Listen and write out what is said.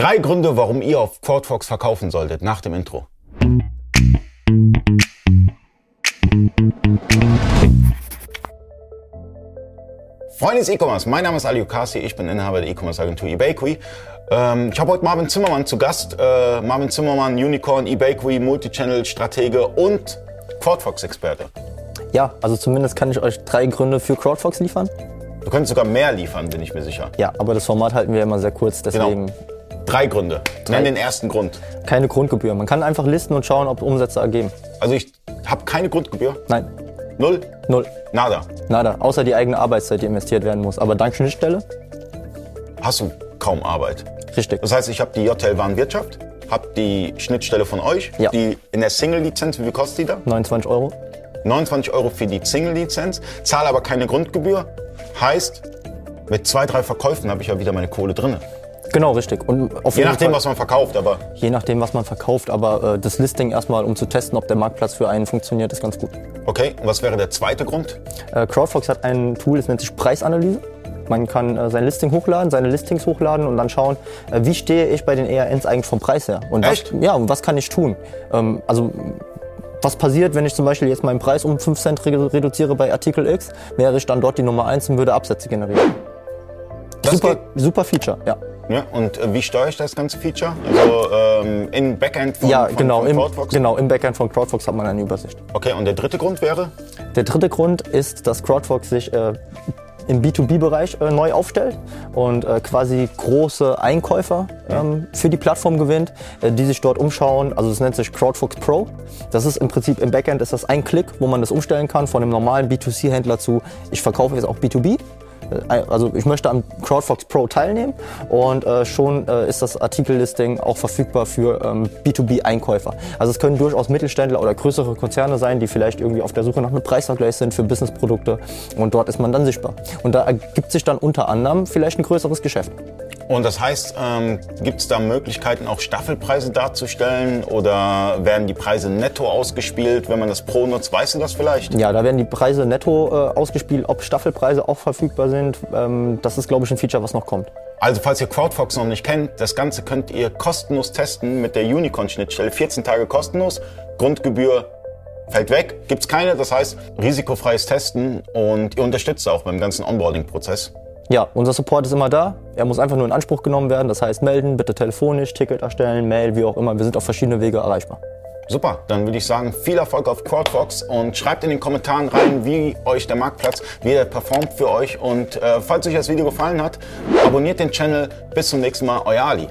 Drei Gründe, warum ihr auf QuadFox verkaufen solltet, nach dem Intro. Freunde des E-Commerce, mein Name ist Ali Okasi, ich bin Inhaber der E-Commerce-Agentur eBakery. Ähm, ich habe heute Marvin Zimmermann zu Gast. Äh, Marvin Zimmermann, Unicorn, eBakery, Multichannel-Stratege und QuadFox-Experte. Ja, also zumindest kann ich euch drei Gründe für CrowdFox liefern. Du könntest sogar mehr liefern, bin ich mir sicher. Ja, aber das Format halten wir immer sehr kurz, deswegen Genau. Drei Gründe. Nenn den ersten Grund. keine Grundgebühr. Man kann einfach listen und schauen, ob Umsätze ergeben. Also ich habe keine Grundgebühr. Nein, Null. null. Nada. Nada, außer die eigene Arbeitszeit, die investiert werden muss. Aber dank Schnittstelle, Hast du kaum Arbeit. richtig. Das heißt, ich habe die JTL Warenwirtschaft, habe die Schnittstelle von euch, Ja. die in der Single-Lizenz, wie viel kostet die da? 29 Euro. 29 Euro für die Single-Lizenz, zahle aber keine Grundgebühr. Heißt, mit zwei, drei Verkäufen habe ich ja wieder meine Kohle drin. Genau, richtig. Und Je nachdem, Fall- was man verkauft, aber Je nachdem, was man verkauft, aber äh, das Listing erstmal, um zu testen, ob der Marktplatz für einen funktioniert, ist ganz gut. okay. Und was wäre der zweite Grund? Äh, CrowdFox hat ein Tool, das nennt sich Preisanalyse. Man kann äh, sein Listing hochladen, seine Listings hochladen und dann schauen, äh, wie stehe ich bei den ERNs eigentlich vom Preis her. Und Echt? Was, ja, und was kann ich tun? Ähm, also was passiert, wenn ich zum Beispiel jetzt meinen Preis um 5 Cent re reduziere bei Artikel X, wäre ich dann dort die Nummer 1 und würde Absätze generieren. Das Super, geht. super Feature, ja. Ja, und äh, wie steuere ich das ganze Feature? Also ähm, in Backend von, Ja, von, genau, von im, CrowdFox? genau, im Backend von CrowdFox hat man eine Übersicht. Okay, und der dritte Grund wäre? Der dritte Grund ist, dass CrowdFox sich äh, im B2B-Bereich äh, neu aufstellt und äh, quasi große Einkäufer ähm, für die Plattform gewinnt, äh, die sich dort umschauen. Also es nennt sich CrowdFox Pro. Das ist im Prinzip im Backend ist das ein Klick, wo man das umstellen kann von einem normalen B2C-Händler zu, ich verkaufe jetzt auch B2B. Äh, Also ich möchte am CrowdFox Pro teilnehmen und äh, schon äh, ist das Artikellisting auch verfügbar für ähm, B2B-Einkäufer. Also es können durchaus Mittelständler oder größere Konzerne sein, die vielleicht irgendwie auf der Suche nach einem Preisvergleich sind für Businessprodukte und dort ist man dann sichtbar. Und da ergibt sich dann unter anderem vielleicht ein größeres Geschäft. Und das heißt, ähm, gibt es da Möglichkeiten, auch Staffelpreise darzustellen oder werden die Preise netto ausgespielt, wenn man das Pro nutzt? Weißt du das vielleicht? Ja, da werden die Preise netto äh, ausgespielt, ob Staffelpreise auch verfügbar sind. Ähm, das ist, glaube ich, ein Feature, was noch kommt. Also falls ihr CrowdFox noch nicht kennt, das Ganze könnt ihr kostenlos testen mit der Unicorn-Schnittstelle. 14 Tage kostenlos, Grundgebühr fällt weg, gibt's keine. Das heißt, risikofreies Testen und ihr unterstützt auch beim ganzen Onboarding-Prozess. Ja, unser Support ist immer da. Er muss einfach nur in Anspruch genommen werden. Das heißt, melden, bitte telefonisch, Ticket erstellen, Mail, wie auch immer. Wir sind auf verschiedene Wege erreichbar. Super, dann würde ich sagen, viel Erfolg auf CrowdFox und schreibt in den Kommentaren rein, wie euch der Marktplatz, wie er performt für euch. Und äh, falls euch das Video gefallen hat, abonniert den Channel. Bis zum nächsten Mal, euer Ali.